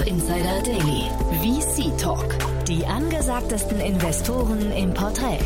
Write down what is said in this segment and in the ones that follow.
Startup Insider Daily. VC Talk. Die angesagtesten Investoren im Porträt.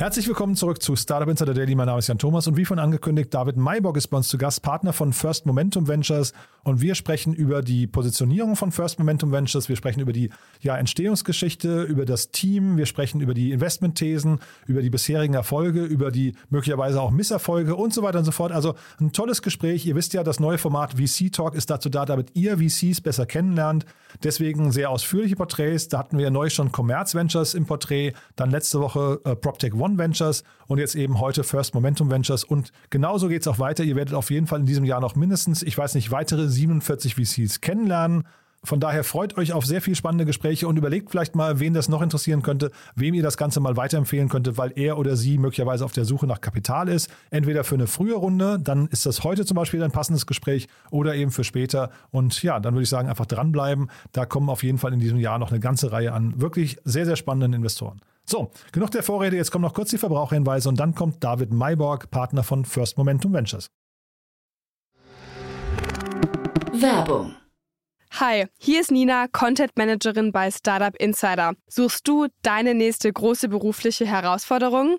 Herzlich willkommen zurück zu Startup Insider Daily. Mein Name ist Jan Thomas und wie von angekündigt, David Mayborg ist bei uns zu Gast, Partner von First Momentum Ventures und wir sprechen über die Positionierung von First Momentum Ventures, wir sprechen über die ja, Entstehungsgeschichte, über das Team, wir sprechen über die Investmentthesen, über die bisherigen Erfolge, über die möglicherweise auch Misserfolge und so weiter und so fort. Also ein tolles Gespräch. Ihr wisst ja, das neue Format VC Talk ist dazu da, damit ihr VCs besser kennenlernt. Deswegen sehr ausführliche Porträts. Da hatten wir neu schon Commerz Ventures im Porträt, dann letzte Woche äh, PropTech One Ventures und jetzt eben heute First Momentum Ventures. Und genauso geht es auch weiter. Ihr werdet auf jeden Fall in diesem Jahr noch mindestens, ich weiß nicht, weitere 47 VCs kennenlernen. Von daher freut euch auf sehr viel spannende Gespräche und überlegt vielleicht mal, wen das noch interessieren könnte, wem ihr das Ganze mal weiterempfehlen könntet, weil er oder sie möglicherweise auf der Suche nach Kapital ist. Entweder für eine frühe Runde, dann ist das heute zum Beispiel ein passendes Gespräch oder eben für später. Und ja, dann würde ich sagen, einfach dranbleiben. Da kommen auf jeden Fall in diesem Jahr noch eine ganze Reihe an wirklich sehr, sehr spannenden Investoren. So, genug der Vorrede, jetzt kommen noch kurz die Verbraucherhinweise und dann kommt David Mayborg, Partner von First Momentum Ventures. Werbung. Hi, hier ist Nina, Content Managerin bei Startup Insider. Suchst du deine nächste große berufliche Herausforderung?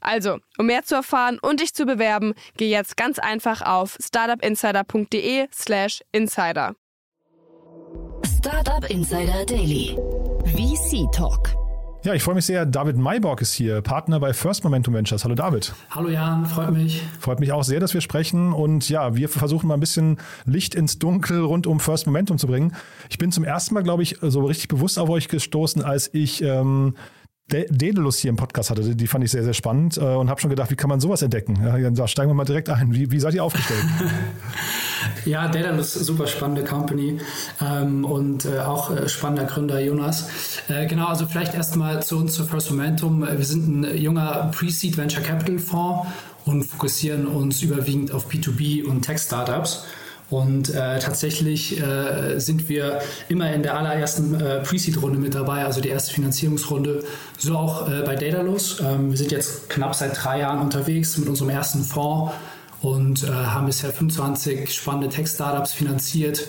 Also, um mehr zu erfahren und dich zu bewerben, geh jetzt ganz einfach auf startupinsider.de/slash insider. Startup Insider Daily. VC Talk. Ja, ich freue mich sehr. David Mayborg ist hier, Partner bei First Momentum Ventures. Hallo David. Hallo Jan, freut mich. Freut mich auch sehr, dass wir sprechen. Und ja, wir versuchen mal ein bisschen Licht ins Dunkel rund um First Momentum zu bringen. Ich bin zum ersten Mal, glaube ich, so richtig bewusst auf euch gestoßen, als ich ähm, Daedalus hier im Podcast hatte. Die fand ich sehr, sehr spannend äh, und habe schon gedacht, wie kann man sowas entdecken? Ja, da steigen wir mal direkt ein. Wie, wie seid ihr aufgestellt? ja, Daedalus, super spannende Company ähm, und äh, auch äh, spannender Gründer Jonas. Äh, genau, also vielleicht erstmal zu uns, zu First Momentum. Wir sind ein junger Pre-Seed Venture Capital Fonds und fokussieren uns überwiegend auf B2B und Tech-Startups. Und äh, tatsächlich äh, sind wir immer in der allerersten äh, Pre-Seed-Runde mit dabei, also die erste Finanzierungsrunde, so auch äh, bei Daedalus. Ähm, wir sind jetzt knapp seit drei Jahren unterwegs mit unserem ersten Fonds und äh, haben bisher 25 spannende Tech-Startups finanziert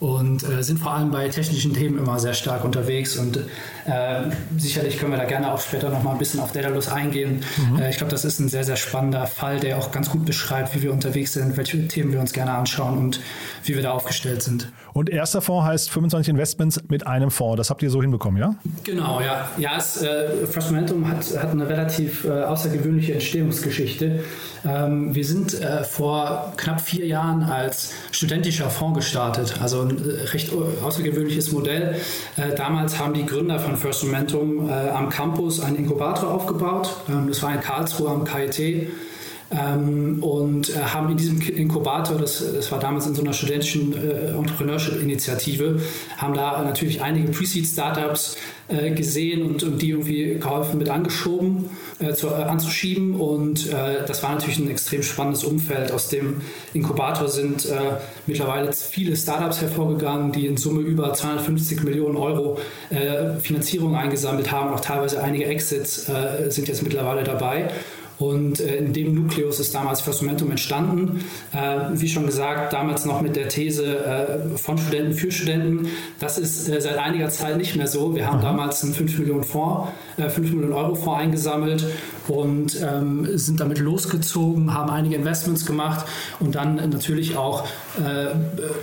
und äh, sind vor allem bei technischen Themen immer sehr stark unterwegs und äh, sicherlich können wir da gerne auch später noch mal ein bisschen auf Daedalus eingehen. Mhm. Äh, ich glaube, das ist ein sehr, sehr spannender Fall, der auch ganz gut beschreibt, wie wir unterwegs sind, welche Themen wir uns gerne anschauen und wie wir da aufgestellt sind. Und erster Fonds heißt 25 Investments mit einem Fonds. Das habt ihr so hinbekommen, ja? Genau, ja. Ja, es, äh, First Momentum hat, hat eine relativ äh, außergewöhnliche Entstehungsgeschichte. Ähm, wir sind äh, vor knapp vier Jahren als studentischer Fonds gestartet, also ein äh, recht außergewöhnliches Modell. Äh, damals haben die Gründer von First Momentum äh, am Campus einen Inkubator aufgebaut. Ähm, das war in Karlsruhe am KIT ähm, und äh, haben in diesem Inkubator, das, das war damals in so einer studentischen äh, Entrepreneurship-Initiative, haben da natürlich einige Pre-Seed-Startups äh, gesehen und, und die irgendwie geholfen mit angeschoben, äh, zu, äh, anzuschieben und äh, das war natürlich ein extrem spannendes Umfeld. Aus dem Inkubator sind mittlerweile viele Startups hervorgegangen, die in Summe über 250 Millionen Euro Finanzierung eingesammelt haben, auch teilweise einige Exits sind jetzt mittlerweile dabei. Und äh, in dem Nukleus ist damals First Momentum entstanden. Äh, wie schon gesagt, damals noch mit der These äh, von Studenten für Studenten. Das ist äh, seit einiger Zeit nicht mehr so. Wir haben mhm. damals einen 5 Millionen Fonds, 5 äh, Millionen Euro Fonds eingesammelt und ähm, sind damit losgezogen, haben einige Investments gemacht und dann natürlich auch äh,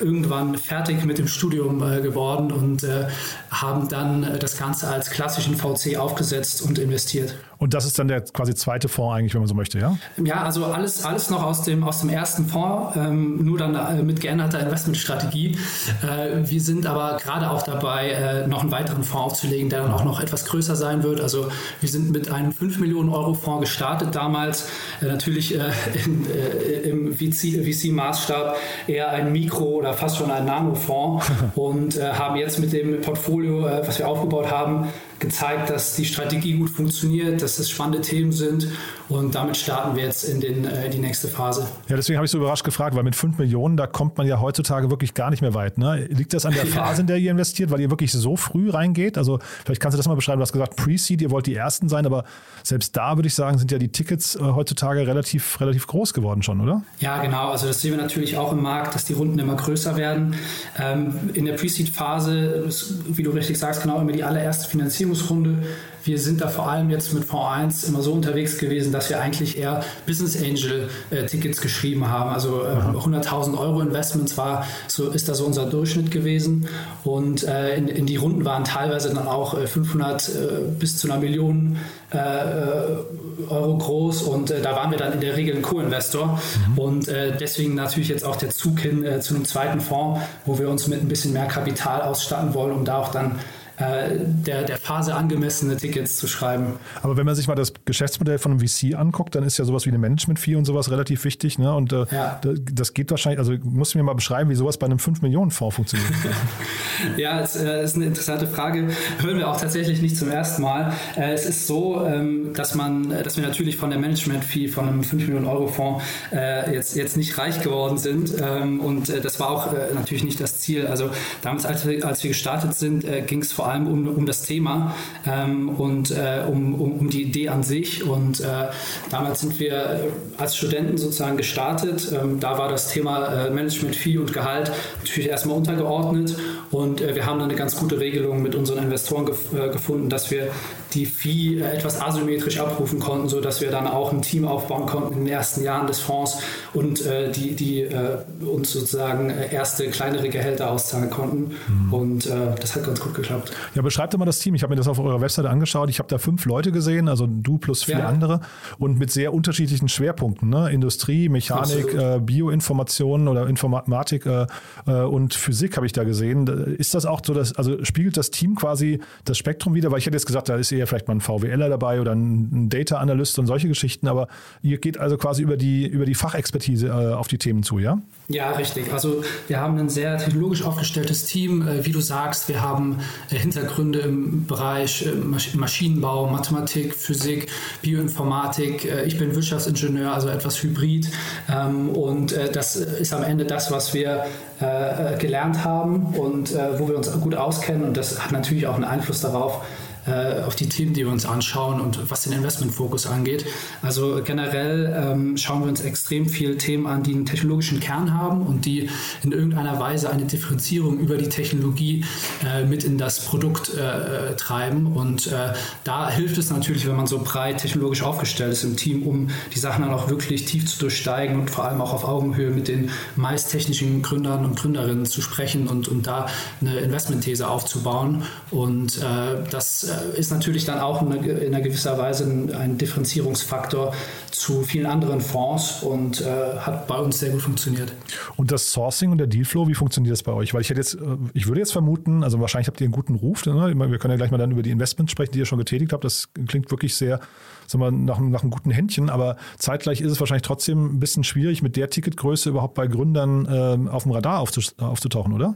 irgendwann fertig mit dem Studium äh, geworden und äh, haben dann das Ganze als klassischen VC aufgesetzt und investiert. Und das ist dann der quasi zweite Fonds eigentlich, wenn man so möchte, ja? Ja, also alles, alles noch aus dem, aus dem ersten Fonds, ähm, nur dann äh, mit geänderter Investmentstrategie. Äh, wir sind aber gerade auch dabei, äh, noch einen weiteren Fonds aufzulegen, der dann auch noch etwas größer sein wird. Also wir sind mit einem 5 Millionen Euro Fonds gestartet damals, äh, natürlich äh, in, äh, im VC-Maßstab eher ein Mikro- oder fast schon ein Nano-Fonds. Und haben jetzt mit dem Portfolio, was wir aufgebaut haben, gezeigt, dass die Strategie gut funktioniert, dass es spannende Themen sind und damit starten wir jetzt in den, äh, die nächste Phase. Ja, deswegen habe ich so überrascht gefragt, weil mit 5 Millionen, da kommt man ja heutzutage wirklich gar nicht mehr weit. Ne? Liegt das an der Phase, in der ihr investiert, weil ihr wirklich so früh reingeht? Also vielleicht kannst du das mal beschreiben. Du hast gesagt, Pre-Seed, ihr wollt die Ersten sein, aber selbst da würde ich sagen, sind ja die Tickets äh, heutzutage relativ, relativ groß geworden schon, oder? Ja, genau. Also das sehen wir natürlich auch im Markt, dass die Runden immer größer werden. Ähm, in der Pre-Seed-Phase, wie du richtig sagst, genau immer die allererste Finanzierungsrunde. Wir sind da vor allem jetzt mit Fonds 1 immer so unterwegs gewesen, dass wir eigentlich eher Business Angel äh, Tickets geschrieben haben. Also äh, 100.000 Euro Investments war, so ist da so unser Durchschnitt gewesen. Und äh, in, in, die Runden waren teilweise dann auch 500 äh, äh, bis zu einer Million äh, Euro groß und da waren wir dann in der Regel ein Co-Investor mhm. und deswegen natürlich jetzt auch der Zug hin zu einem zweiten Fonds, wo wir uns mit ein bisschen mehr Kapital ausstatten wollen, um da auch dann äh, der, der Phase angemessene Tickets zu schreiben. Aber wenn man sich mal das Geschäftsmodell von einem VC anguckt, dann ist ja sowas wie eine Management-Fee und sowas relativ wichtig. Ne? Und äh, ja. das geht wahrscheinlich, also musst du mir mal beschreiben, wie sowas bei einem 5-Millionen-Fonds funktioniert. ja, es äh, ist eine interessante Frage. Hören wir auch tatsächlich nicht zum ersten Mal. Äh, es ist so, ähm, dass man, dass wir natürlich von der Management-Fee von einem 5 Millionen Euro-Fonds äh, jetzt, jetzt nicht reich geworden sind. Ähm, und das war auch natürlich nicht das Ziel. Also damals, als wir, als wir gestartet sind, ging es vor allem um, um das Thema ähm, und äh, um, um, um, die Idee an sich. Und äh, damals sind wir als Studenten sozusagen gestartet. Ähm, da war das Thema äh, Management, Fee und Gehalt natürlich erstmal untergeordnet. Und äh, wir haben dann eine ganz gute Regelung mit unseren Investoren gef äh, gefunden, dass wir die Fee etwas asymmetrisch abrufen konnten, sodass wir dann auch ein Team aufbauen konnten in den ersten Jahren des Fonds und äh, die, die äh, uns sozusagen äh, erste kleinere Gehälter auszahlen konnten. Mhm. Und äh, das hat ganz gut geklappt. Ja, beschreibt doch mal das Team. Ich habe mir das auf eurer Webseite angeschaut. Ich habe da fünf Leute gesehen, also du plus vier ja. andere und mit sehr unterschiedlichen Schwerpunkten. Ne? Industrie, Mechanik, äh, Bioinformationen oder Informatik äh, und Physik habe ich da gesehen. Ist das auch so, dass, also spiegelt das Team quasi das Spektrum wieder? Weil ich hätte jetzt gesagt, da ist eher vielleicht mal ein VWLer dabei oder ein Data Analyst und solche Geschichten, aber ihr geht also quasi über die, über die Fachexpertise äh, auf die Themen zu, ja? Ja, richtig. Also wir haben ein sehr technologisch aufgestelltes Team. Äh, wie du sagst, wir haben äh, Hintergründe im Bereich äh, Maschinenbau, Mathematik, Physik, Bioinformatik. Ich bin Wirtschaftsingenieur, also etwas hybrid. Ähm, und das ist am Ende das, was wir gelernt haben und wo wir uns gut auskennen. Und das hat natürlich auch einen Einfluss darauf, äh, auf die Themen, die wir uns anschauen und was den Investmentfokus angeht. Also generell ähm, schauen wir uns extrem viele Themen an, die einen technologischen Kern haben und die in irgendeiner Weise eine Differenzierung über die Technologie äh, mit in das Produkt äh, treiben. Und äh, da hilft es natürlich, wenn man so breit technologisch aufgestellt ist im Team, um die Sachen dann auch wirklich tief zu durchsteigen und vor allem auch auf Augenhöhe mit den meist technischen Gründern und Gründerinnen zu sprechen und, und da eine Investmentthese aufzubauen. Und äh, das äh, ist natürlich dann auch in einer gewisser Weise ein, Differenzierungsfaktor zu vielen anderen Fonds und äh, hat bei uns sehr gut funktioniert. Und das Sourcing und der Dealflow, wie funktioniert das bei euch? Weil ich hätte jetzt, äh, ich würde jetzt vermuten, also wahrscheinlich habt ihr einen guten Ruf. Ne? Wir können ja gleich mal dann über die Investments sprechen, die ihr schon getätigt habt. Das klingt wirklich sehr sagen wir, nach, nach einem guten Händchen, aber zeitgleich ist es wahrscheinlich trotzdem ein bisschen schwierig, mit der Ticketgröße überhaupt bei Gründern ähm, auf dem Radar aufzutauchen, oder?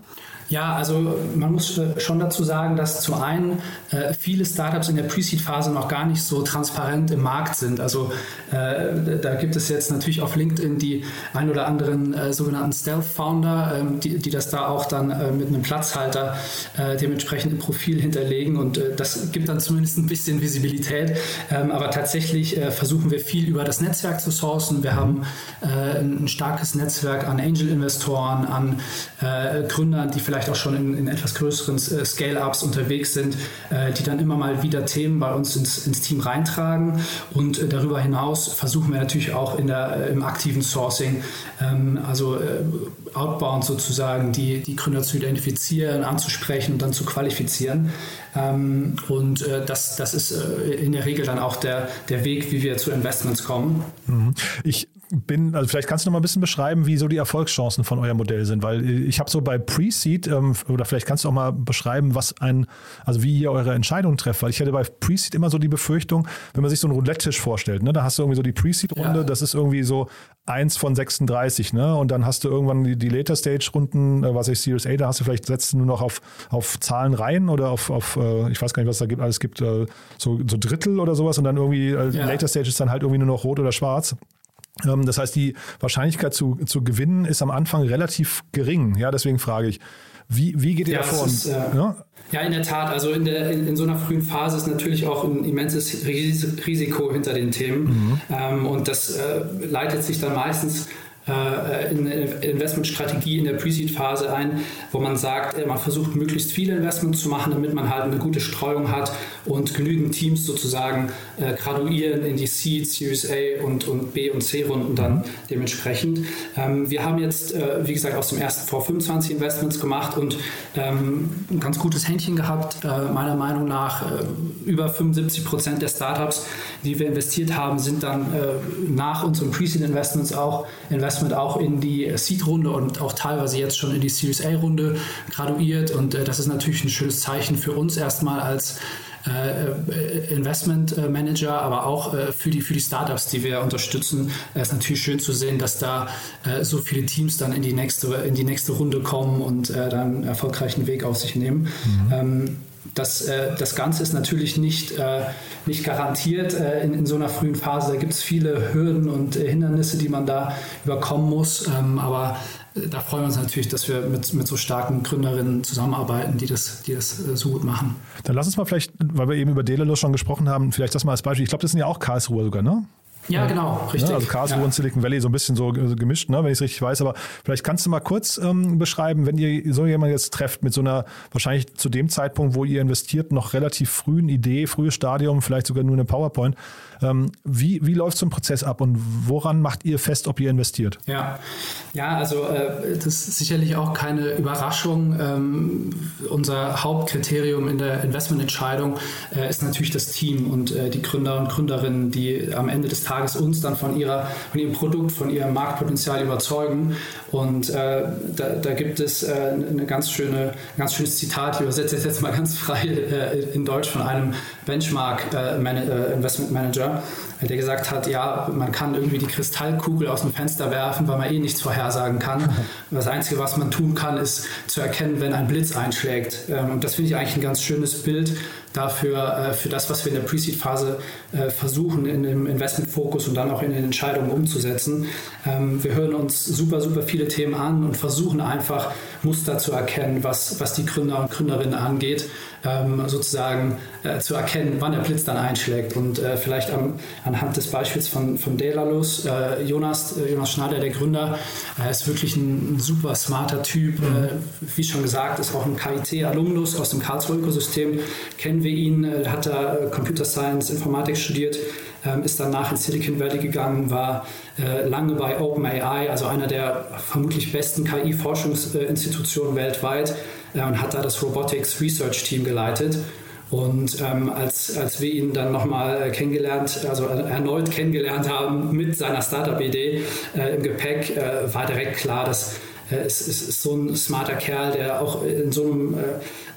Ja, also man muss schon dazu sagen, dass zu einen äh, viele viele Startups in der Pre-Seed-Phase noch gar nicht so transparent im Markt sind. Also äh, da gibt es jetzt natürlich auf LinkedIn die ein oder anderen äh, sogenannten Stealth-Founder, ähm, die, die das da auch dann äh, mit einem Platzhalter äh, dementsprechend im Profil hinterlegen und äh, das gibt dann zumindest ein bisschen Visibilität. Ähm, aber tatsächlich äh, versuchen wir viel über das Netzwerk zu sourcen. Wir haben ein starkes Netzwerk an Angel-Investoren, an Gründern, die vielleicht auch schon in, in etwas größeren Scale-Ups unterwegs sind, die dann immer mal wieder Themen bei uns ins, ins Team reintragen und darüber hinaus versuchen wir natürlich auch in der, im aktiven Sourcing, ähm, also outbound sozusagen, die, die Gründer zu identifizieren, anzusprechen und dann zu qualifizieren. Ähm, und äh, das, das ist äh, in der Regel dann auch der, der Weg, wie wir zu Investments kommen. Mhm. Ich bin, also vielleicht kannst du noch mal ein bisschen beschreiben, wie so die Erfolgschancen von eurem Modell sind, weil ich habe so bei Pre-Seed, ähm, oder vielleicht kannst du auch mal beschreiben, was ein, also wie ihr eure Entscheidungen trefft, weil ich hätte bei Pre-Seed immer so die Befürchtung, wenn man sich so einen Roulette-Tisch vorstellt, ne, da hast du irgendwie so die Pre-Seed-Runde, ja. das ist irgendwie so eins von 36, ne, und dann hast du irgendwann die, die Later-Stage-Runden, äh, was ich Series A, da hast du vielleicht setzt du nur noch auf, auf Zahlen rein oder auf, auf äh, ich weiß gar nicht, was da gibt, alles gibt, äh, so, so Drittel oder sowas und dann irgendwie, äh, ja. Later-Stage ist dann halt irgendwie nur noch rot oder schwarz. Ähm, das heißt, die Wahrscheinlichkeit zu, zu gewinnen ist am Anfang relativ gering. Ja, deswegen frage ich, wie, wie geht ihr ja, davor? Ist, äh, ja? ja? in der Tat. Also in, der, in, in, so einer frühen Phase ist natürlich auch ein immenses Risiko hinter den Themen. Mhm. Ähm, und das äh, leitet sich dann meistens Investmentstrategie in der Pre-Seed-Phase ein, wo man sagt, äh, man versucht möglichst viele Investments zu machen, damit man halt eine gute Streuung hat und genügend Teams sozusagen äh, graduieren in die Seed, Series A und, und B und C Runden dann dementsprechend. Ähm, wir haben jetzt, äh, wie gesagt, aus dem ersten vor 25 Investments gemacht und ähm, ein ganz gutes Händchen gehabt, äh, meiner Meinung nach. Äh, über 75 Prozent der Startups, die wir investiert haben, sind dann nach unseren Pre-Seed Investments auch Investments Investment auch in die Seed-Runde und auch teilweise jetzt schon in die Series A-Runde graduiert. Und äh, das ist natürlich ein schönes Zeichen für uns erstmal als äh, Investment Manager, aber auch äh, für, die, für die Startups, die wir unterstützen. Es ist natürlich schön zu sehen, dass da äh, so viele Teams dann in die nächste, in die nächste Runde kommen und äh, dann einen erfolgreichen Weg auf sich nehmen. Mhm. Das, äh, das Ganze ist natürlich nicht, äh, nicht garantiert äh, in, in so einer frühen Phase. Da gibt es viele Hürden und äh, Hindernisse, die man da überkommen muss. Ähm, aber äh, da freuen wir uns natürlich, dass wir mit, mit so starken Gründerinnen zusammenarbeiten, die das, die das äh, so gut machen. Dann lass uns mal vielleicht, weil wir eben über Delelo schon gesprochen haben, vielleicht das mal als Beispiel. Ich glaube, das sind ja auch Karlsruhe sogar, ne? Ja, genau, richtig. Ne? Also Karlsruhe ja. und Silicon Valley so ein bisschen so gemischt, ne? wenn ich es richtig weiß. Aber vielleicht kannst du mal kurz ähm, beschreiben, wenn ihr so jemanden jetzt trefft mit so einer, wahrscheinlich zu dem Zeitpunkt, wo ihr investiert, noch relativ frühen Idee, frühes Stadium, vielleicht sogar nur eine PowerPoint. Ähm, wie, wie läuft so ein Prozess ab und woran macht ihr fest, ob ihr investiert? Ja, ja also äh, das ist sicherlich auch keine Überraschung. Ähm, unser Hauptkriterium in der Investmententscheidung äh, ist natürlich das Team und äh, die Gründer und Gründerinnen, die am Ende des Tages uns dann von, ihrer, von ihrem Produkt, von ihrem Marktpotenzial überzeugen. Und äh, da, da, gibt es äh, eine ganz schöne, ganz schönes Zitat, ich übersetze es jetzt mal ganz frei äh, in Deutsch von einem Benchmark Investment Manager der gesagt hat, ja, man kann irgendwie die Kristallkugel aus dem Fenster werfen, weil man eh nichts vorhersagen kann. Das Einzige, was man tun kann, ist zu erkennen, wenn ein Blitz einschlägt. Ähm, und das finde ich eigentlich ein ganz schönes Bild dafür, äh, für das, was wir in der Pre-Seed-Phase äh, versuchen, in dem Investment-Fokus und dann auch in den Entscheidungen umzusetzen. Ähm, wir hören uns super, super viele Themen an und versuchen einfach Muster zu erkennen, was, was die Gründer und Gründerinnen angeht ähm, sozusagen äh, zu erkennen, wann der Blitz dann einschlägt. Und äh, vielleicht am, anhand des Beispiels von, von Delalus, äh, Jonas, äh, Jonas Schneider, der Gründer, ist wirklich ein, ein, super smarter Typ. Mhm. Äh, wie schon gesagt, ist auch ein KIT-Alumnus aus dem Karlsruhe Ökosystem. Kennen wir ihn, äh, hat da Computer Science, Informatik studiert. Ähm, ist danach in Silicon Valley gegangen, war äh, lange bei OpenAI, also einer der vermutlich besten KI-Forschungsinstitutionen weltweit, äh, und hat da das Robotics Research Team geleitet. Und ähm, als, als wir ihn dann nochmal äh, kennengelernt, also erneut kennengelernt haben mit seiner Startup-Idee äh, im Gepäck, äh, war direkt klar, dass äh, es, es, ist so ein smarter Kerl, der auch in so einem äh,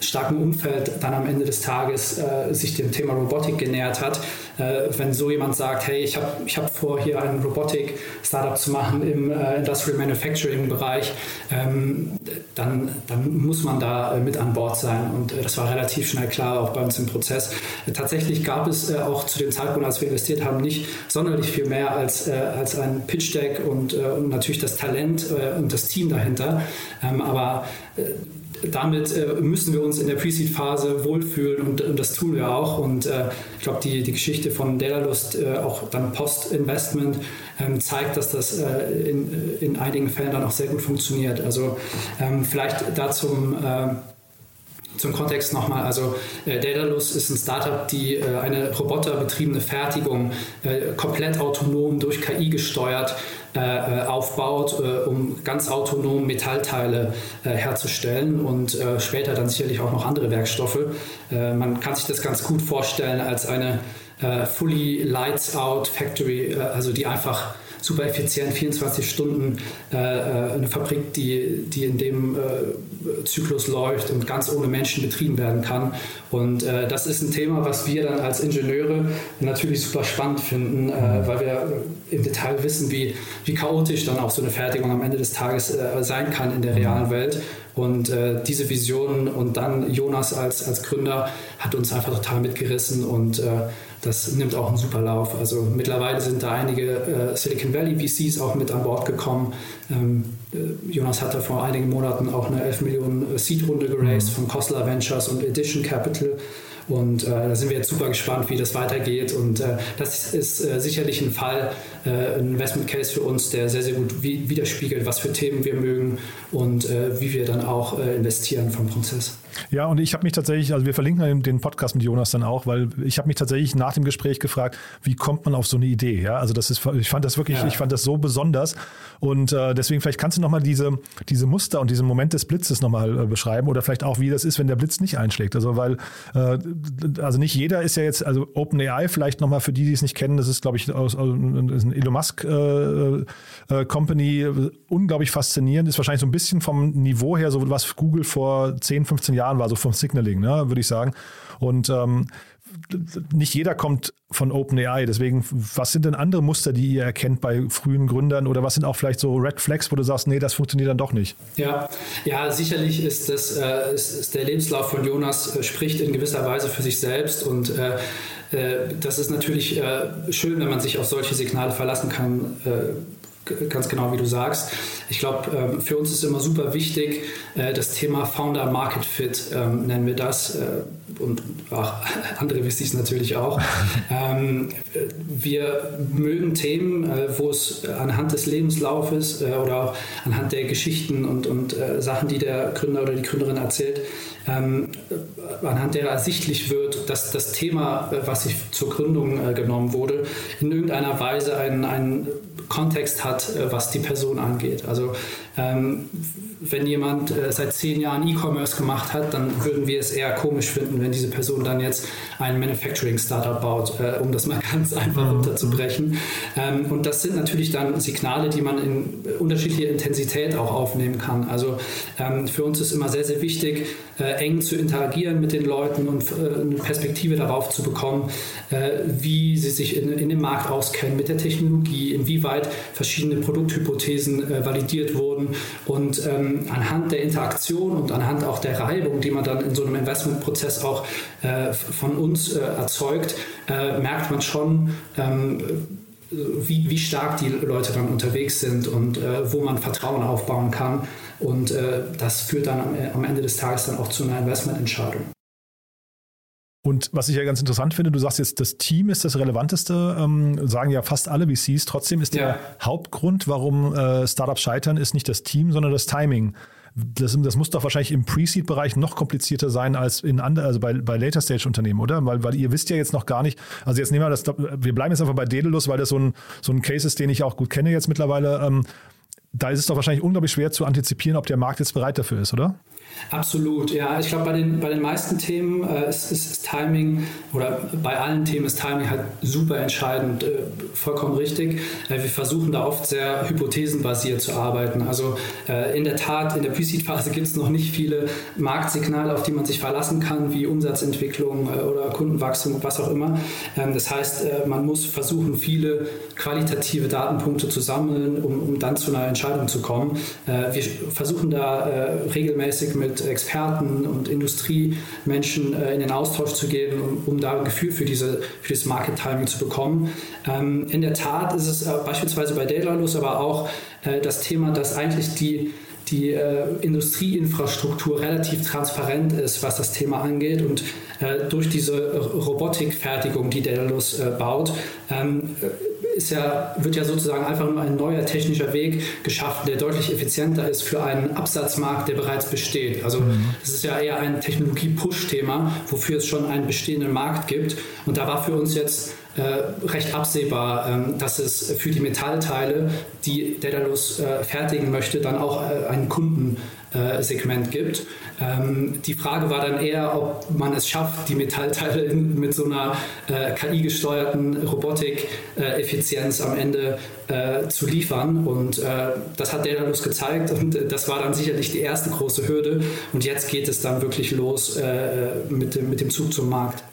starken Umfeld dann am Ende des Tages äh, sich dem Thema Robotik genähert hat. Äh, wenn so jemand sagt, hey, ich habe ich hab vor, hier ein Robotik-Startup zu machen im äh, Industrial Manufacturing-Bereich, ähm, dann, dann muss man da äh, mit an Bord sein. Und äh, das war relativ schnell klar, auch bei uns im Prozess. Äh, tatsächlich gab es auch zu dem Zeitpunkt, als wir investiert haben, nicht sonderlich viel mehr als, als ein Pitch-Deck und, und natürlich das Talent und das Team dahinter. Ähm, aber damit äh, müssen wir uns in der Pre-Seed-Phase wohlfühlen und, und, das tun wir auch. Und äh, ich glaube, die, die Geschichte von Daedalust, äh, auch dann Post-Investment, ähm, zeigt, dass das äh, in, in einigen Fällen dann auch sehr gut funktioniert. Also ähm, vielleicht da zum äh, zum Kontext nochmal, also äh, Daedalus ist ein Startup, die äh, eine roboterbetriebene Fertigung äh, komplett autonom durch KI gesteuert äh, äh, aufbaut, äh, um ganz autonom Metallteile herzustellen und später dann sicherlich auch noch andere Werkstoffe. man kann sich das ganz gut vorstellen als eine fully lights out Factory, also die einfach super effizient, 24 Stunden äh, äh, eine Fabrik, die, die in dem äh, Zyklus läuft und ganz ohne Menschen betrieben werden kann. Und äh, das ist ein Thema, was wir dann als Ingenieure natürlich super spannend finden, äh, weil wir im Detail wissen, wie, wie chaotisch dann auch so eine Fertigung am Ende des Tages äh, sein kann in der realen Welt. Und äh, diese Vision und dann Jonas als, als Gründer hat uns einfach total mitgerissen und äh, das nimmt auch einen super Lauf. Also mittlerweile sind da einige äh, Silicon Valley VCs auch mit an Bord gekommen. Ähm, äh, Jonas hatte vor einigen Monaten auch eine 11 Millionen Seed-Runde geraced mhm. von Kostler Ventures und Edition Capital. Und äh, da sind wir jetzt super gespannt, wie das weitergeht. Und äh, das ist äh, sicherlich ein Fall, äh, ein Investment Case für uns, der sehr, sehr gut widerspiegelt, was für Themen wir mögen und äh, wie wir dann auch äh, investieren vom Prozess. Ja, und ich habe mich tatsächlich, also wir verlinken den Podcast mit Jonas dann auch, weil ich habe mich tatsächlich nach dem Gespräch gefragt, wie kommt man auf so eine Idee? Ja, also das ist, ich fand das wirklich, ja. ich fand das so besonders und äh, deswegen vielleicht kannst du nochmal diese, diese Muster und diesen Moment des Blitzes nochmal äh, beschreiben oder vielleicht auch, wie das ist, wenn der Blitz nicht einschlägt. Also weil, äh, also nicht jeder ist ja jetzt, also OpenAI vielleicht nochmal für die, die es nicht kennen, das ist, glaube ich, aus, aus, ist ein Elon Musk äh, äh, Company, unglaublich faszinierend, ist wahrscheinlich so ein bisschen vom Niveau her, so was Google vor 10, 15 Jahren war, so vom Signaling, ne, würde ich sagen. Und ähm, nicht jeder kommt von OpenAI. Deswegen, was sind denn andere Muster, die ihr erkennt bei frühen Gründern oder was sind auch vielleicht so Red Flags, wo du sagst, nee, das funktioniert dann doch nicht? Ja, ja sicherlich ist, das, äh, ist, ist der Lebenslauf von Jonas äh, spricht in gewisser Weise für sich selbst und äh, äh das ist natürlich äh, schön, wenn man sich auf solche Signale verlassen kann äh, ganz genau wie du sagst. Ich glaube, ähm, für uns ist immer super wichtig, äh, das Thema Founder Market Fit ähm, nennen wir das äh, und ach, andere wissen es natürlich auch. Ähm, wir mögen Themen, äh, wo es anhand des Lebenslaufes oder auch anhand der Geschichten und, und Sachen, die der Gründer oder die Gründerin erzählt, anhand der ersichtlich wird, dass das Thema, was sich zur Gründung genommen wurde, in irgendeiner Weise einen, einen Kontext hat, was die Person angeht. Also ähm, wenn jemand äh, seit zehn Jahren E-Commerce gemacht hat, dann würden wir es eher komisch finden, wenn diese Person dann jetzt ein Manufacturing-Startup baut, äh, um das mal ganz einfach mhm. runterzubrechen. Ähm, und das sind natürlich dann Signale, die man in unterschiedlicher Intensität auch aufnehmen kann. Also ähm, für uns ist immer sehr, sehr wichtig, äh, eng zu interagieren mit den Leuten und äh, eine Perspektive darauf zu bekommen, äh, wie sie sich in, in, dem Markt auskennen, mit der Technologie, inwieweit verschiedene Produkthypothesen äh, validiert wurden und ähm, anhand der Interaktion und anhand auch der Reibung, die man dann in so einem Investmentprozess auch äh, von uns äh, erzeugt, äh, merkt man schon, ähm, wie, wie, stark die Leute dann unterwegs sind und äh, wo man Vertrauen aufbauen kann. Und äh, das führt dann am, am Ende des Tages dann auch zu einer Investmententscheidung. Und was ich ja ganz interessant finde, du sagst jetzt, das Team ist das Relevanteste, ähm, sagen ja fast alle VCs. Trotzdem ist der Hauptgrund, warum äh, Startups scheitern, ist nicht das Team, sondern das Timing. Das, das muss doch wahrscheinlich im Pre-Seed-Bereich noch komplizierter sein als in andere, also bei, bei Later-Stage-Unternehmen, oder? Weil, weil ihr wisst ja jetzt noch gar nicht, also jetzt nehmen wir das, wir bleiben jetzt einfach bei Daedalus, weil das so ein, so ein Case ist, den ich auch gut kenne jetzt mittlerweile. Ähm, da ist es doch wahrscheinlich unglaublich schwer zu antizipieren, ob der Markt jetzt bereit dafür ist, oder? Absolut, ja. Ich glaube, bei den, bei den meisten Themen äh, ist, ist, ist, Timing oder bei allen Themen ist Timing halt super entscheidend, äh, vollkommen richtig. Äh, wir versuchen da oft sehr hypothesenbasiert zu arbeiten. Also äh, in der Tat, in der Pre-Seed-Phase gibt es noch nicht viele Marktsignale, auf die man sich verlassen kann, wie Umsatzentwicklung äh, oder Kundenwachstum, was auch immer. Ähm, das heißt, äh, man muss versuchen, viele qualitative Datenpunkte zu sammeln, um, um dann zu einer Entscheidung zu kommen. wir versuchen da regelmäßig mit mit Experten und Industriemenschen äh, in den Austausch zu gehen, um, um, da ein Gefühl für, diese, für das Market Timing zu bekommen. Ähm, in der Tat ist es äh, beispielsweise bei Daedalus aber auch äh, das Thema, dass eigentlich die die äh, Industrieinfrastruktur relativ transparent ist, was das Thema angeht. Und äh, durch diese Robotikfertigung, die Daedalus äh, baut, ähm, ist ja, wird ja sozusagen einfach nur ein neuer technischer Weg geschaffen, der deutlich effizienter ist für einen Absatzmarkt, der bereits besteht. Also mhm. das ist ja eher ein Technologie-Push-Thema, wofür es schon einen bestehenden Markt gibt. Und da war für uns jetzt äh, recht absehbar, ähm, dass es für die Metallteile, die Daedalus äh, fertigen möchte, dann auch äh, einen Kundensegment gibt. Ähm, die Frage war dann eher, ob man es schafft, die Metallteile in, mit so einer KI-gesteuerten Robotik-Effizienz am Ende zu liefern. Und das hat Daedalus gezeigt und das war dann sicherlich die erste große Hürde. Und jetzt geht es dann wirklich los mit dem, mit dem Zug zum Markt.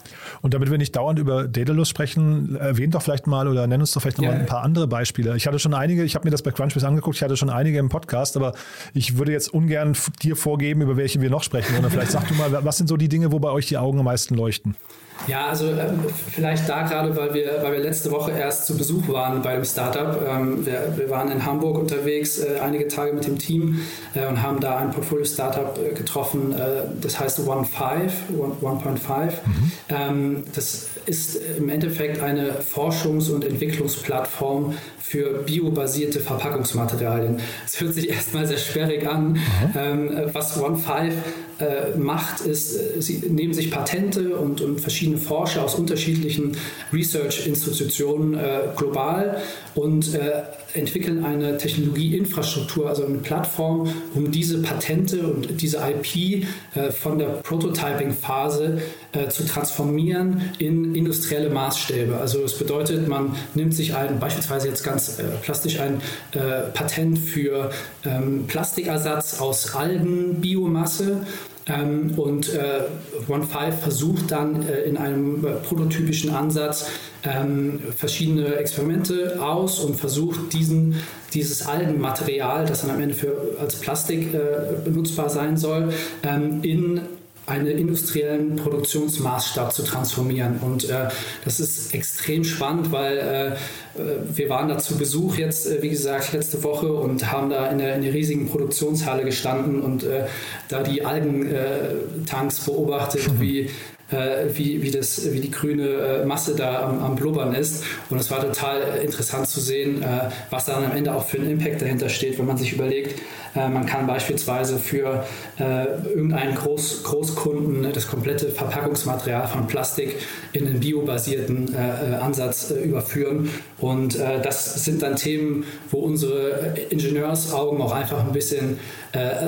Und damit wir nicht dauernd über Daedalus sprechen, erwähnen doch vielleicht mal oder nenn uns doch vielleicht noch ja. mal ein paar andere Beispiele. Ich hatte schon einige, ich habe mir das bei Crunchbase angeguckt, ich hatte schon einige im Podcast, aber ich würde jetzt ungern dir vorgeben, über welche wir noch sprechen, sondern vielleicht sag du mal, was sind so die Dinge, wo bei euch die Augen am meisten leuchten? Ja, also ähm, vielleicht da gerade, weil wir, weil wir letzte Woche erst zu Besuch waren bei dem Startup. Ähm, wir, wir waren in Hamburg unterwegs, äh, einige Tage mit dem Team äh, und haben da ein Portfolio-Startup äh, getroffen, äh, das heißt One 1.5. Mhm. Ähm, das ist im Endeffekt eine Forschungs- und Entwicklungsplattform für biobasierte Verpackungsmaterialien. Es hört sich erstmal sehr sperrig an. Mhm. Ähm, was One5 äh, macht, ist, äh, sie nehmen sich Patente und, und verschiedene Forscher aus unterschiedlichen Research-Institutionen äh, global und äh, entwickeln eine Technologieinfrastruktur, also eine Plattform, um diese Patente und diese IP äh, von der Prototyping-Phase äh, zu transformieren in industrielle Maßstäbe. Also es bedeutet, man nimmt sich ein, beispielsweise jetzt ganz äh, plastisch ein äh, Patent für ähm, Plastikersatz aus Algenbiomasse ähm, und äh, OneFive versucht dann äh, in einem äh, prototypischen Ansatz ähm, verschiedene Experimente aus und versucht diesen, dieses Algenmaterial, das dann am Ende für, als Plastik äh, benutzbar sein soll, ähm, in einen industriellen Produktionsmaßstab zu transformieren. Und äh, das ist extrem spannend, weil äh, äh, wir waren da zu Besuch jetzt, äh, wie gesagt, letzte Woche und haben da in der, in der riesigen Produktionshalle gestanden und äh, da die Algentanks beobachtet, mhm. wie äh, wie, wie, das, wie die grüne äh, Masse da am, am, Blubbern ist. Und es war total interessant zu sehen, äh, was dann am Ende auch für einen Impact dahinter steht, wenn man sich überlegt, äh, man kann beispielsweise für äh, irgendeinen Groß, Großkunden das komplette Verpackungsmaterial von Plastik in einen biobasierten äh, Ansatz überführen. Und das sind dann Themen, wo unsere Ingenieursaugen auch einfach ein bisschen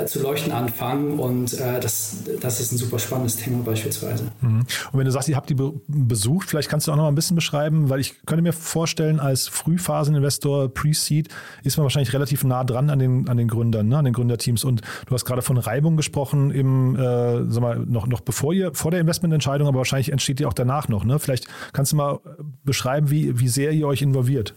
zu leuchten anfangen. Und das, das ist ein super spannendes Thema beispielsweise. Mhm. Und wenn du sagst, ihr habt die besucht, vielleicht kannst du auch noch mal ein bisschen beschreiben, weil ich könnte mir vorstellen, als Frühphaseninvestor, Pre-Seed, ist man wahrscheinlich relativ nah dran an den, an den Gründern. Ne? Ne, an den Gründerteams. Und du hast gerade von Reibung gesprochen, im, äh, sag mal, noch, noch bevor ihr, vor der Investmententscheidung, aber wahrscheinlich entsteht die auch danach noch. Ne? Vielleicht kannst du mal beschreiben, wie, wie sehr ihr euch involviert.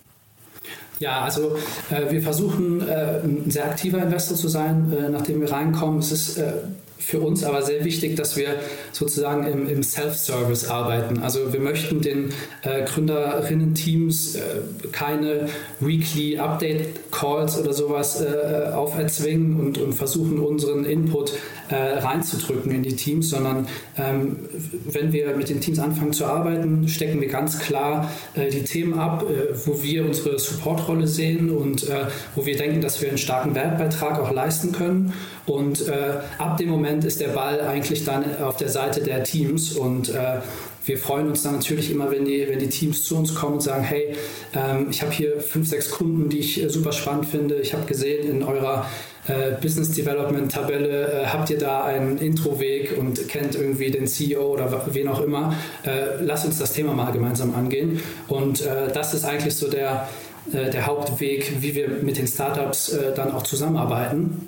Ja, also äh, wir versuchen äh, ein sehr aktiver Investor zu sein, äh, nachdem wir reinkommen. Es ist äh, für uns aber sehr wichtig, dass wir sozusagen im, im Self-Service arbeiten. Also wir möchten den äh, Gründerinnen-Teams äh, keine Weekly Update-Calls oder sowas äh, auferzwingen und, und versuchen unseren Input äh, reinzudrücken in die Teams, sondern ähm, wenn wir mit den Teams anfangen zu arbeiten, stecken wir ganz klar äh, die Themen ab, äh, wo wir unsere Supportrolle sehen und wo wir denken, dass wir einen starken Wertbeitrag auch leisten können. Und ab dem Moment ist der Ball eigentlich dann auf der Seite der Teams und wir freuen uns dann natürlich immer, wenn die, wenn die Teams zu uns kommen und sagen, hey, ähm, ich habe hier fünf, sechs Kunden, die ich super spannend finde. Ich habe gesehen in eurer äh, Business Development Tabelle, äh, habt ihr da einen Introweg und kennt irgendwie den CEO oder wen auch immer, äh, lasst uns das Thema mal gemeinsam angehen. Und äh, das ist eigentlich so der, äh, der Hauptweg, wie wir mit den Startups äh, dann auch zusammenarbeiten.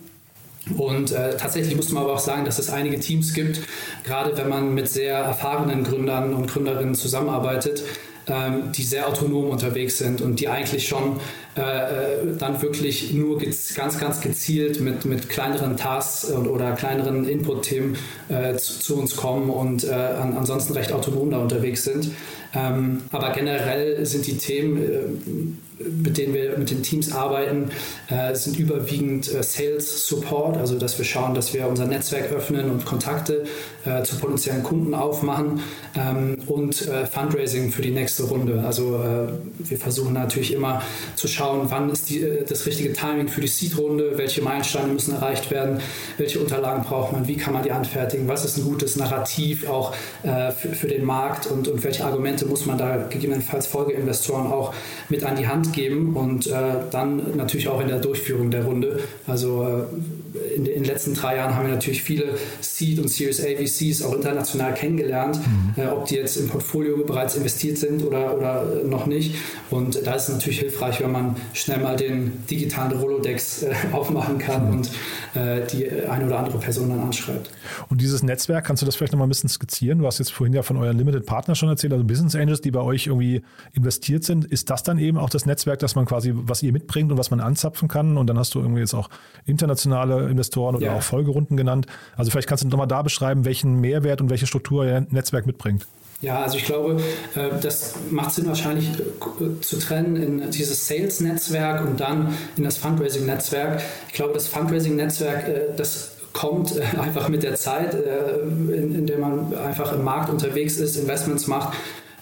Und äh, tatsächlich muss man aber auch sagen, dass es einige Teams gibt, gerade wenn man mit sehr erfahrenen Gründern und Gründerinnen zusammenarbeitet, ähm, die sehr autonom unterwegs sind und die eigentlich schon äh, äh dann wirklich nur ganz, ganz gezielt mit, mit kleineren Tasks oder kleineren Input-Themen äh, zu, zu, uns kommen und äh, an, ansonsten recht autonom da unterwegs sind. Ähm, aber generell sind die Themen, äh, mit denen wir mit den Teams arbeiten, äh, sind überwiegend äh, Sales Support, also dass wir schauen, dass wir unser Netzwerk öffnen und Kontakte äh, zu potenziellen Kunden aufmachen ähm, und äh, Fundraising für die nächste Runde. Also äh, wir versuchen natürlich immer zu schauen, wann ist die, das richtige Timing für die Seed-Runde, welche Meilensteine müssen erreicht werden, welche Unterlagen braucht man, wie kann man die anfertigen, was ist ein gutes Narrativ auch für, für den Markt und, und welche Argumente Instrumente muss man da gegebenenfalls Folgeinvestoren auch mit an die Hand geben und äh, dann natürlich auch in der Durchführung der Runde. Also äh, in, in, den letzten drei Jahren haben wir natürlich viele Seed und Series A VCs auch international kennengelernt, mhm. äh, ob die jetzt im Portfolio bereits investiert sind oder, oder noch nicht. Und da ist es natürlich hilfreich, wenn man schnell mal den digitalen Rolodex äh, aufmachen kann mhm. und äh, die eine oder andere Person dann anschreibt. Und dieses Netzwerk, kannst du das vielleicht noch mal ein bisschen skizzieren? Du hast jetzt vorhin ja von euren Limited Partner schon erzählt, also Business Business Angels, die bei euch irgendwie investiert sind, ist das dann eben auch das Netzwerk, das man quasi, was ihr mitbringt und was man anzapfen kann? Und dann hast du irgendwie jetzt auch internationale Investoren oder ja. auch Folgerunden genannt. Also vielleicht kannst du nochmal da beschreiben, welchen Mehrwert und welche Struktur ihr Netzwerk mitbringt. Ja, also ich glaube, äh, das macht Sinn wahrscheinlich äh, zu trennen in dieses Sales-Netzwerk und dann in das Fundraising-Netzwerk. Ich glaube, das Fundraising-Netzwerk, äh, das kommt einfach mit der Zeit, in, in der man einfach im Markt unterwegs ist, Investments macht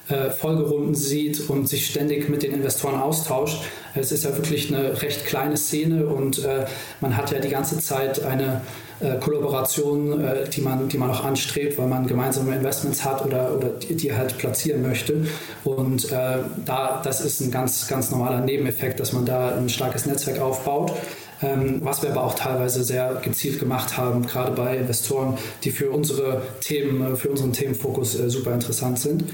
äh, Folgerunden sieht und sich ständig mit den Investoren austauscht. Es ist ja wirklich eine recht kleine Szene und äh, man hat ja die ganze Zeit eine äh, Kollaboration, die, man, die man auch anstrebt, weil man gemeinsame Investments hat oder, oder die, halt platzieren möchte. Und da, das ist ein ganz, ganz normaler Nebeneffekt, dass man da ein starkes Netzwerk aufbaut. Ähm, was wir aber auch teilweise sehr gezielt gemacht haben, gerade bei Investoren, die für unsere Themen, für unseren Themenfokus super interessant sind.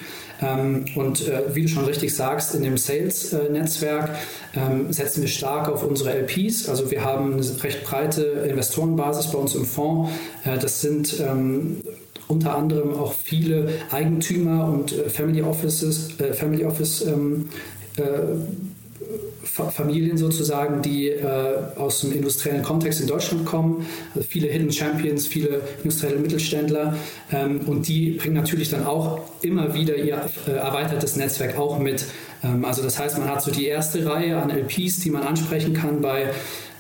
Ähm, und äh, wie du schon richtig sagst, in dem Sales-Netzwerk ähm, setzen wir stark auf unsere LPs. Also wir haben eine recht breite Investorenbasis bei uns im Fonds. Äh, das sind ähm, unter anderem auch viele Eigentümer und äh, Family Offices, Family Office äh, Familien sozusagen, die äh, aus dem industriellen Kontext in Deutschland kommen. Also viele Hidden Champions, viele industrielle Mittelständler. Ähm, und die bringen natürlich dann auch immer wieder ihr äh, erweitertes Netzwerk auch mit. Ähm, also das heißt, man hat so die erste Reihe an LPs, die man ansprechen kann bei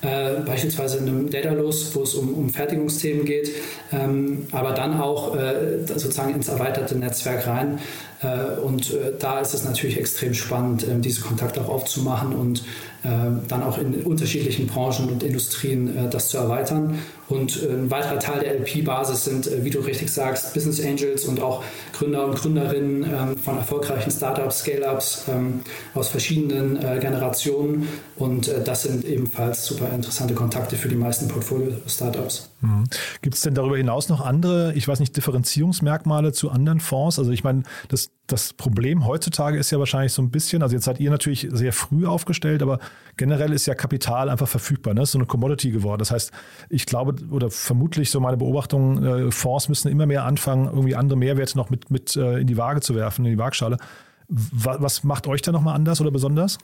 äh, beispielsweise in einem Daedalus, wo es um, um Fertigungsthemen geht, ähm, aber dann auch äh, sozusagen ins erweiterte Netzwerk rein. Äh, und äh, da ist es natürlich extrem spannend, ähm, diese Kontakte auch aufzumachen und dann auch in unterschiedlichen Branchen und Industrien äh, das zu erweitern. Und ein weiterer Teil der LP-Basis sind, wie du richtig sagst, Business Angels und auch Gründer und Gründerinnen ähm, von erfolgreichen Startups, Scale-Ups aus verschiedenen Generationen. Und das sind ebenfalls super interessante Kontakte für die meisten Portfolio-Startups. Mhm. Gibt es denn darüber hinaus noch andere, ich weiß nicht, Differenzierungsmerkmale zu anderen Fonds? Also ich meine, das, das Problem heutzutage ist ja wahrscheinlich so ein bisschen, also jetzt seid ihr natürlich sehr früh aufgestellt, aber generell ist ja Kapital einfach verfügbar, ne? Ist so eine Commodity geworden. Das heißt, ich glaube oder vermutlich so meine Beobachtung, äh, Fonds müssen immer mehr anfangen, irgendwie andere Mehrwerte noch mit, mit äh, in die Waage zu werfen, in die Waagschale. Was macht euch da nochmal anders oder besonders?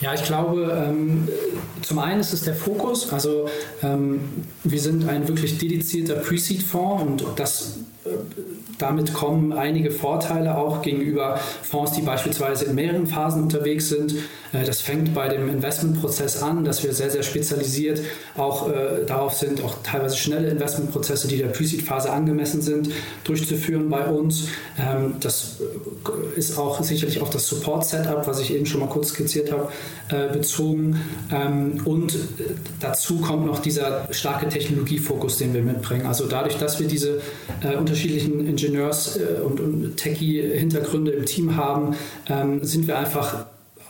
Ja, ich glaube, ähm, zum einen ist es der Fokus. Also ähm, wir sind ein wirklich dedizierter Pre-Seed-Fonds und das äh, damit kommen einige Vorteile auch gegenüber Fonds, die beispielsweise in mehreren Phasen unterwegs sind. Äh, das fängt bei dem Investmentprozess an, dass wir sehr, sehr spezialisiert auch äh, darauf sind, auch teilweise schnelle Investmentprozesse, die der Pre-Seed-Phase angemessen sind, durchzuführen bei uns. Ähm, das ist auch sicherlich auf das Support-Setup, was ich eben schon mal kurz skizziert habe, äh, bezogen. Ähm, und dazu kommt noch dieser starke Technologiefokus, den wir mitbringen. Also dadurch, dass wir diese äh, unterschiedlichen Ingenieurs- äh, und, Techie-Hintergründe im Team haben, ähm, sind wir einfach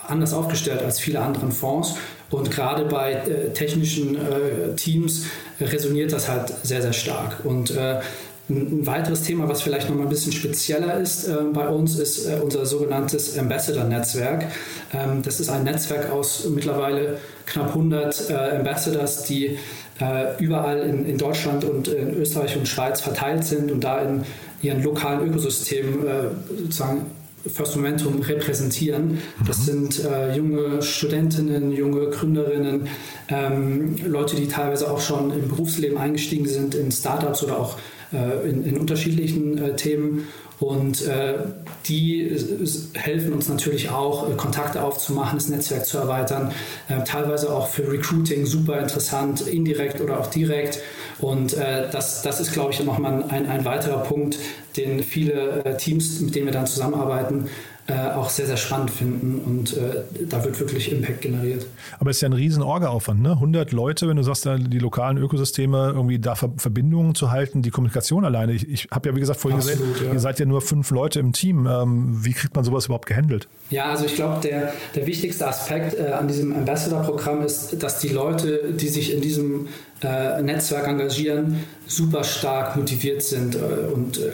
anders aufgestellt als viele andere Fonds Und gerade bei äh, technischen äh, Teams resoniert das halt sehr, sehr stark. Und äh, ein weiteres Thema, was vielleicht noch mal ein bisschen spezieller ist äh, bei uns, ist äh, unser sogenanntes Ambassador-Netzwerk. Ähm, das ist ein Netzwerk aus mittlerweile knapp 100 äh, Ambassadors, die äh, überall in, in, Deutschland und in Österreich und Schweiz verteilt sind und da in ihren lokalen Ökosystemen äh, sozusagen First Momentum repräsentieren. Das mhm. sind äh, junge Studentinnen, junge Gründerinnen, ähm, Leute, die teilweise auch schon im Berufsleben eingestiegen sind, in Startups oder auch in, in, unterschiedlichen äh, Themen. Und äh, die helfen uns natürlich auch, äh, Kontakte aufzumachen, das Netzwerk zu erweitern. Äh, teilweise auch für Recruiting super interessant, indirekt oder auch direkt. Und äh, das, das ist, glaube ich, nochmal ein, ein weiterer Punkt, den viele Teams, mit denen wir dann zusammenarbeiten, äh, auch sehr, sehr spannend finden und äh, da wird wirklich Impact generiert. Aber es ist ja ein riesen Orga-Aufwand, ne? 100 Leute, wenn du sagst, die lokalen Ökosysteme irgendwie da Verbindungen zu halten, die Kommunikation alleine. Ich, ich habe ja, wie gesagt, vorhin Absolut, gesehen, ja. ihr seid ja nur fünf Leute im Team. Ähm, wie kriegt man sowas überhaupt gehandelt? Ja, also ich glaube, der, der wichtigste Aspekt äh, an diesem Ambassador-Programm ist, dass die Leute, die sich in diesem äh, Netzwerk engagieren, super stark motiviert sind äh, und äh,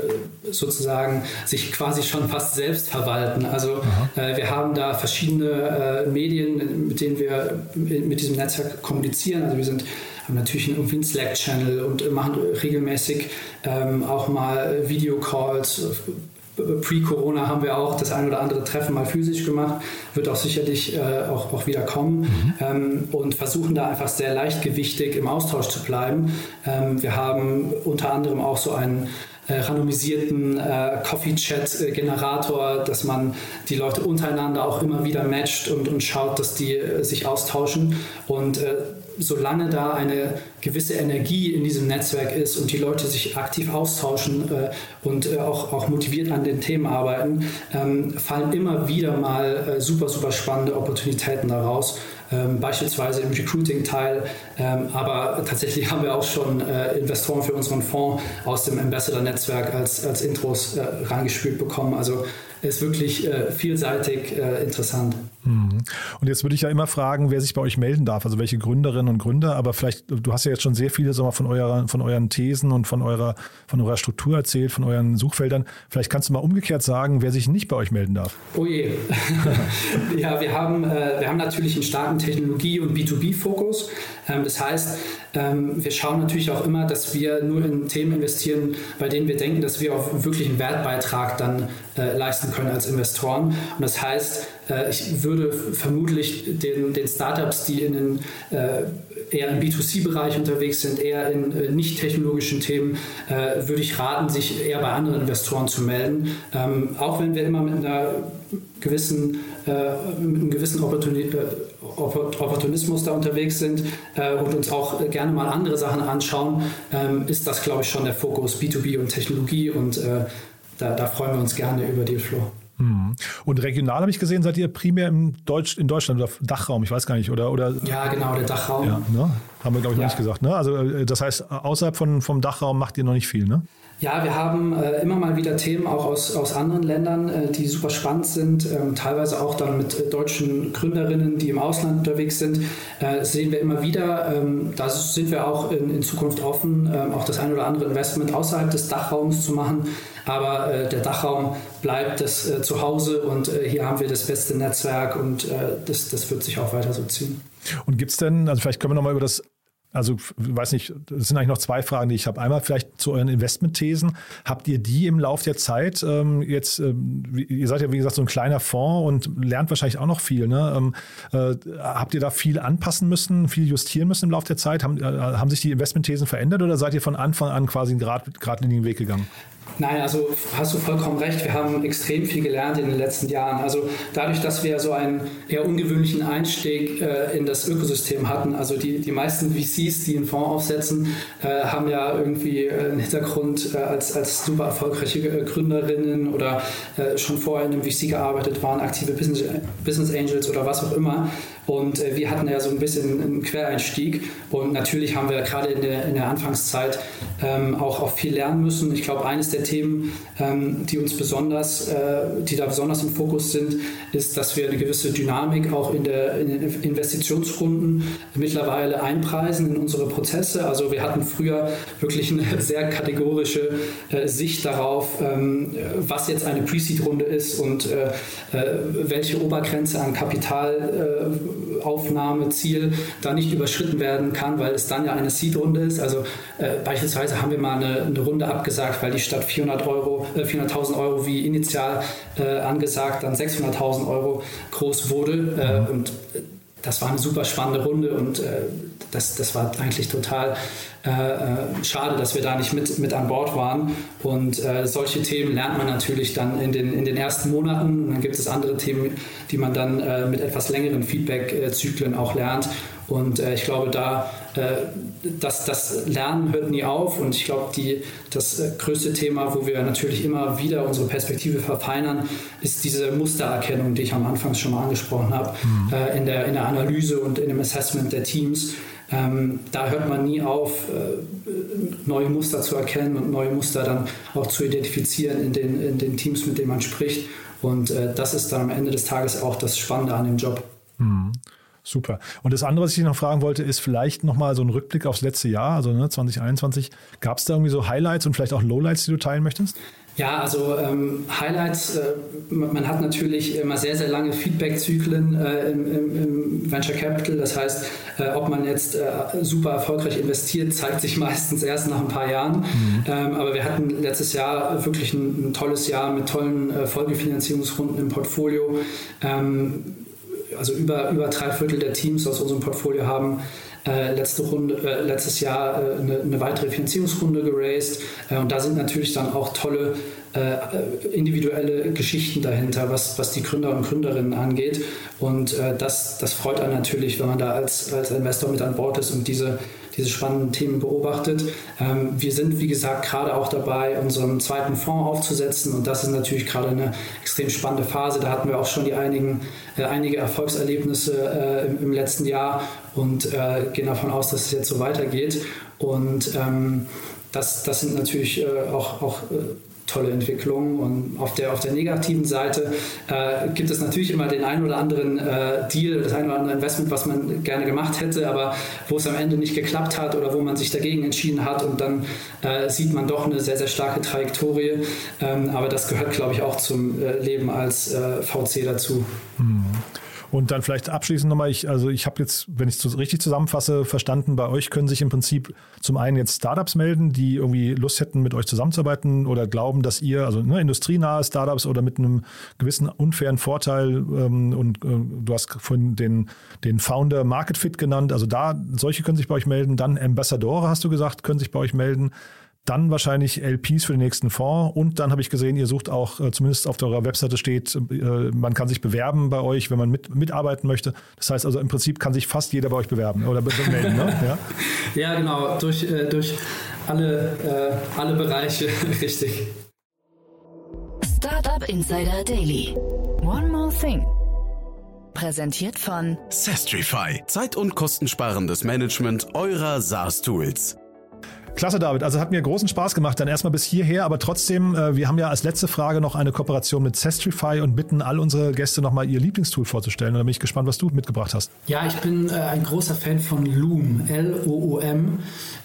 sozusagen sich quasi schon fast selbst verwalten. Also äh, wir haben da verschiedene äh, Medien, mit denen wir mit diesem Netzwerk kommunizieren. Also wir sind haben natürlich irgendwie einen Slack-Channel und machen regelmäßig ähm, auch mal Videocalls Pre-Corona haben wir auch das ein oder andere Treffen mal physisch gemacht, wird auch sicherlich äh, auch, auch wieder kommen mhm. ähm, und versuchen da einfach sehr leichtgewichtig im Austausch zu bleiben. Ähm, wir haben unter anderem auch so einen äh, randomisierten äh, Coffee-Chat-Generator, dass man die Leute untereinander auch immer wieder matcht und, und schaut, dass die äh, sich austauschen. Und äh, solange da eine gewisse Energie in diesem Netzwerk ist und die Leute sich aktiv austauschen äh, und äh, auch, auch motiviert an den Themen arbeiten, ähm, fallen immer wieder mal äh, super, super spannende Opportunitäten daraus. Ähm, beispielsweise im Recruiting-Teil, ähm, aber tatsächlich haben wir auch schon äh, Investoren für unseren Fonds aus dem Ambassador-Netzwerk als, als Intros äh, reingespielt bekommen. Also ist wirklich äh, vielseitig interessant. Mhm. Und jetzt würde ich ja immer fragen, wer sich bei euch melden darf, also welche Gründerinnen und Gründer, aber vielleicht, du hast ja jetzt schon sehr viele mal, von, eurer, von euren Thesen und von eurer, von eurer Struktur erzählt, von euren Suchfeldern. Vielleicht kannst du mal umgekehrt sagen, wer sich nicht bei euch melden darf. Oh je. ja, wir haben, äh, wir haben natürlich einen starken Technologie- und B2B-Fokus. Ähm, das heißt, ähm, wir schauen natürlich auch immer, dass wir nur in Themen investieren, bei denen wir denken, dass wir auch wirklich einen Wertbeitrag dann äh, leisten können als Investoren. Und das heißt, ich würde vermutlich den, den Startups, die in den, äh, eher im B2C-Bereich unterwegs sind, eher in äh, nicht technologischen Themen, äh, würde ich raten, sich eher bei anderen Investoren zu melden. Ähm, auch wenn wir immer mit einer gewissen, äh, mit einem gewissen Opportuni Opportunismus da unterwegs sind äh, und uns auch gerne mal andere Sachen anschauen, ähm, ist das, glaube ich, schon der Fokus B2B und Technologie und da, da freuen wir uns gerne über Dealflow. Mhm. Und regional habe ich gesehen, seid ihr primär im Deutsch, in Deutschland oder Dachraum, ich weiß gar nicht, oder? oder ja, genau, der Dachraum. Ja, ne? Haben wir, glaube ich, ja. noch nicht gesagt. Ne? Also äh, das heißt, außerhalb von, vom Dachraum macht ihr noch nicht viel, ne? Ja, wir haben äh, immer mal wieder Themen auch aus, aus anderen Ländern, äh, die super spannend sind, ähm, teilweise auch dann mit äh, deutschen Gründerinnen, die im Ausland unterwegs sind, äh, sehen wir immer wieder. Ähm, da sind wir auch in, in Zukunft offen, ähm, auch das ein oder andere Investment außerhalb des Dachraums zu machen. Aber äh, der Dachraum bleibt das Zuhause und hier haben wir das beste Netzwerk und das, das wird sich auch weiter so ziehen. Und gibt es denn, also vielleicht können wir nochmal über das also, weiß nicht, das sind eigentlich noch zwei Fragen, die ich habe. Einmal vielleicht zu euren Investmentthesen. Habt ihr die im Laufe der Zeit ähm, jetzt, ähm, ihr seid ja wie gesagt so ein kleiner Fonds und lernt wahrscheinlich auch noch viel. Ne? Ähm, äh, habt ihr da viel anpassen müssen, viel justieren müssen im Laufe der Zeit? Haben, äh, haben sich die Investmentthesen verändert oder seid ihr von Anfang an quasi einen geradlinigen Weg gegangen? Nein, also hast du vollkommen recht. Wir haben extrem viel gelernt in den letzten Jahren. Also dadurch, dass wir so einen eher ungewöhnlichen Einstieg äh, in das Ökosystem hatten, also die, die meisten VCs, die einen Fonds aufsetzen, äh, haben ja irgendwie äh, einen Hintergrund äh, als, als super erfolgreiche äh, Gründerinnen oder äh, schon vorher in einem VC gearbeitet waren, aktive Business, Business Angels oder was auch immer. Und wir hatten ja so ein bisschen einen Quereinstieg. Und natürlich haben wir gerade in der, in der Anfangszeit ähm, auch, auch viel lernen müssen. Ich glaube, eines der der Themen, ähm, die uns besonders, äh, die da besonders im Fokus sind, ist, dass wir eine gewisse Dynamik auch in, der, in den Investitionsrunden mittlerweile einpreisen in unsere Prozesse. Also wir hatten früher wirklich eine sehr kategorische äh, Sicht darauf, ähm, was jetzt eine Pre-Seed-Runde ist und äh, welche Obergrenze an Kapitalaufnahmeziel da nicht überschritten werden kann, weil es dann ja eine Seed-Runde ist. Also äh, beispielsweise haben wir mal eine, eine, Runde abgesagt, weil die statt 400 Euro, äh, 400.000 Euro wie initial äh, angesagt dann 600.000 Euro groß wurde. Äh, und das war eine super spannende Runde und äh, das, das war eigentlich total äh, äh, schade, dass wir da nicht mit, mit an Bord waren. Und äh, solche Themen lernt man natürlich dann in den, in den ersten Monaten. Und dann gibt es andere Themen, die man dann äh, mit etwas längeren Feedback-Zyklen auch lernt. Und äh, ich glaube, da äh, das, das Lernen hört nie auf. Und ich glaube, die, das größte Thema, wo wir natürlich immer wieder unsere Perspektive verfeinern, ist diese Mustererkennung, die ich am Anfang schon mal angesprochen habe, mhm. in, der, in der Analyse und in dem Assessment der Teams. Ähm, da hört man nie auf, äh, neue Muster zu erkennen und neue Muster dann auch zu identifizieren in den, in den Teams, mit denen man spricht. Und äh, das ist dann am Ende des Tages auch das Spannende an dem Job. Mhm. Super. Und das andere, was ich noch fragen wollte, ist vielleicht nochmal so ein Rückblick aufs letzte Jahr, also ne, 2021. Gab es da irgendwie so Highlights und vielleicht auch Lowlights, die du teilen möchtest? Ja, also ähm, Highlights, äh, man hat natürlich immer sehr, sehr lange Feedback-Zyklen äh, im, im, im, Venture Capital. Das heißt, äh, ob man jetzt äh, super erfolgreich investiert, zeigt sich meistens erst nach ein paar Jahren. Mhm. Ähm, aber wir hatten letztes Jahr wirklich ein, ein tolles Jahr mit tollen äh, Folgefinanzierungsrunden im Portfolio. Ähm, also über, über drei Viertel der Teams aus unserem Portfolio haben äh, letzte Runde, äh, letztes Jahr äh, eine, weitere Finanzierungsrunde geraced. Äh, und da sind natürlich dann auch tolle äh, individuelle Geschichten dahinter, was, was die Gründer und Gründerinnen angeht. Und äh, das, das freut einen natürlich, wenn man da als, als Investor mit an Bord ist und diese diese spannenden Themen beobachtet. Ähm, wir sind, wie gesagt, gerade auch dabei, unseren zweiten Fonds aufzusetzen und das ist natürlich gerade eine extrem spannende Phase. Da hatten wir auch schon die einigen, äh, einige Erfolgserlebnisse äh, im, im, letzten Jahr und äh, gehen davon aus, dass es jetzt so weitergeht. Und ähm, das, das sind natürlich äh, auch, auch äh, tolle Entwicklung. Und auf der, auf der negativen Seite äh, gibt es natürlich immer den einen oder anderen äh, Deal, das ein oder andere Investment, was man gerne gemacht hätte, aber wo es am Ende nicht geklappt hat oder wo man sich dagegen entschieden hat und dann äh, sieht man doch eine sehr, sehr starke Trajektorie. Ähm, aber das gehört, glaube ich, auch zum äh, Leben als VC dazu. Mhm. Und dann vielleicht abschließend nochmal, ich, also ich habe jetzt, wenn ich es richtig zusammenfasse, verstanden, bei euch können sich im Prinzip zum einen jetzt Startups melden, die irgendwie Lust hätten, mit euch zusammenzuarbeiten oder glauben, dass ihr, also ne, industrienahe Startups oder mit einem gewissen unfairen Vorteil ähm, und äh, du hast vorhin den, den Founder Market Fit genannt, also da, solche können sich bei euch melden, dann Ambassadore, hast du gesagt, können sich bei euch melden. Dann wahrscheinlich LPs für den nächsten Fonds. Und dann habe ich gesehen, ihr sucht auch, äh, zumindest auf eurer Webseite steht, äh, man kann sich bewerben bei euch, wenn man mit, mitarbeiten möchte. Das heißt also im Prinzip kann sich fast jeder bei euch bewerben oder melden. Ne? Ja? ja, genau. Durch, äh, durch alle, alle Bereiche. Richtig. Startup Insider Daily. One more thing. Präsentiert von Sestrify. Zeit- und kostensparendes Management eurer SaaS-Tools. Klasse, David. Also hat mir großen Spaß gemacht. Dann erstmal bis hierher, aber trotzdem, äh, wir haben ja als letzte Frage noch eine Kooperation mit Sestrify und bitten all unsere Gäste nochmal ihr Lieblingstool vorzustellen. Und da bin ich gespannt, was du mitgebracht hast. Ja, ich bin äh, ein großer Fan von Loom, L-O-O-M.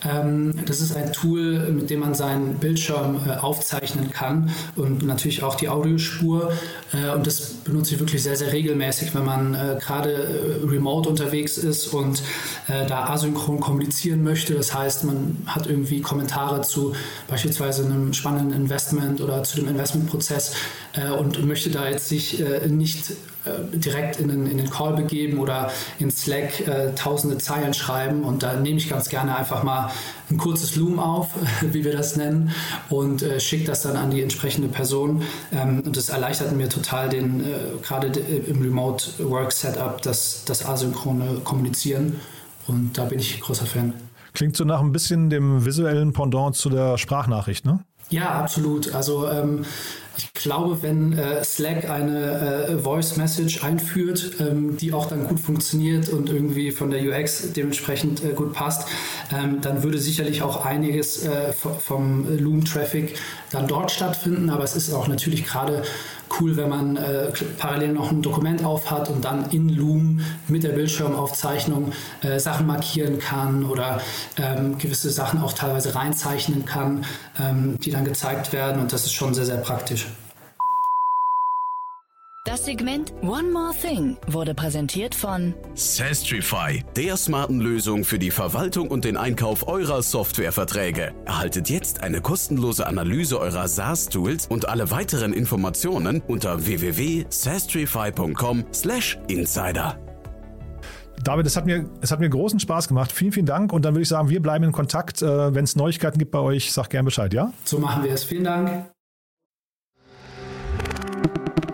Ähm, das ist ein Tool, mit dem man seinen Bildschirm äh, aufzeichnen kann und natürlich auch die Audiospur. Und das benutze ich wirklich sehr, sehr regelmäßig, wenn man gerade remote unterwegs ist und da asynchron kommunizieren möchte. Das heißt, man hat irgendwie Kommentare zu beispielsweise einem spannenden Investment oder zu dem Investmentprozess äh, und möchte da jetzt sich äh, nicht äh, direkt in den, in den Call begeben oder in Slack äh, tausende Zeilen schreiben. Und da nehme ich ganz gerne einfach mal ein kurzes Loom auf, wie wir das nennen, und äh, schicke das dann an die entsprechende Person. Ähm, und das erleichtert mir total den, äh, gerade im Remote Work Setup, das, das asynchrone Kommunizieren. Und da bin ich großer Fan. Klingt so nach ein bisschen dem visuellen Pendant zu der Sprachnachricht, ne? Ja, absolut. Also ähm, ich glaube, wenn äh, Slack eine äh, Voice Message einführt, ähm, die auch dann gut funktioniert und irgendwie von der UX dementsprechend äh, gut passt, ähm, dann würde sicherlich auch einiges äh, vom Loom-Traffic dann dort stattfinden. Aber es ist auch natürlich gerade cool, wenn man äh, parallel noch ein Dokument auf hat und dann in Loom mit der Bildschirmaufzeichnung äh, Sachen markieren kann oder ähm, gewisse Sachen auch teilweise reinzeichnen kann, ähm, die dann gezeigt werden. Und das ist schon sehr, sehr praktisch. Das Segment One More Thing wurde präsentiert von Sastrify, der smarten Lösung für die Verwaltung und den Einkauf eurer Softwareverträge. Erhaltet jetzt eine kostenlose Analyse eurer SaaS-Tools und alle weiteren Informationen unter www.sastrify.com/insider. David, es hat, mir, es hat mir großen Spaß gemacht. Vielen, vielen Dank. Und dann würde ich sagen, wir bleiben in Kontakt. Äh, Wenn es Neuigkeiten gibt bei euch, sag gerne Bescheid, ja? So machen wir es. Vielen Dank.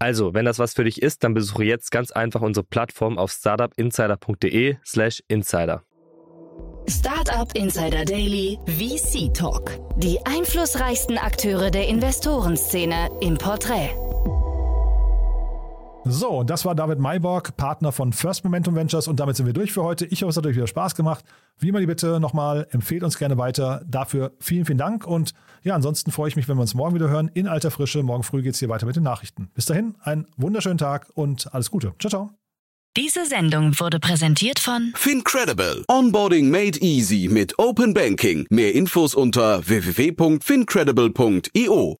Also, wenn das was für dich ist, dann besuche jetzt ganz einfach unsere Plattform auf startupinsider.de slash insider. Startup Insider Daily VC Talk. Die einflussreichsten Akteure der Investorenszene im Porträt. So, und das war David Mayborg, Partner von First Momentum Ventures. Und damit sind wir durch für heute. Ich hoffe, es hat euch wieder Spaß gemacht. Wie immer die Bitte nochmal, empfehlt uns gerne weiter. Dafür vielen, vielen Dank. Und ja, ansonsten freue ich mich, wenn wir uns morgen wieder hören. In alter Frische. Morgen früh geht es hier weiter mit den Nachrichten. Bis dahin, einen wunderschönen Tag und alles Gute. Ciao, ciao. Diese Sendung wurde präsentiert von Fincredible. Onboarding made easy mit Open Banking. Mehr Infos unter www.fincredible.io.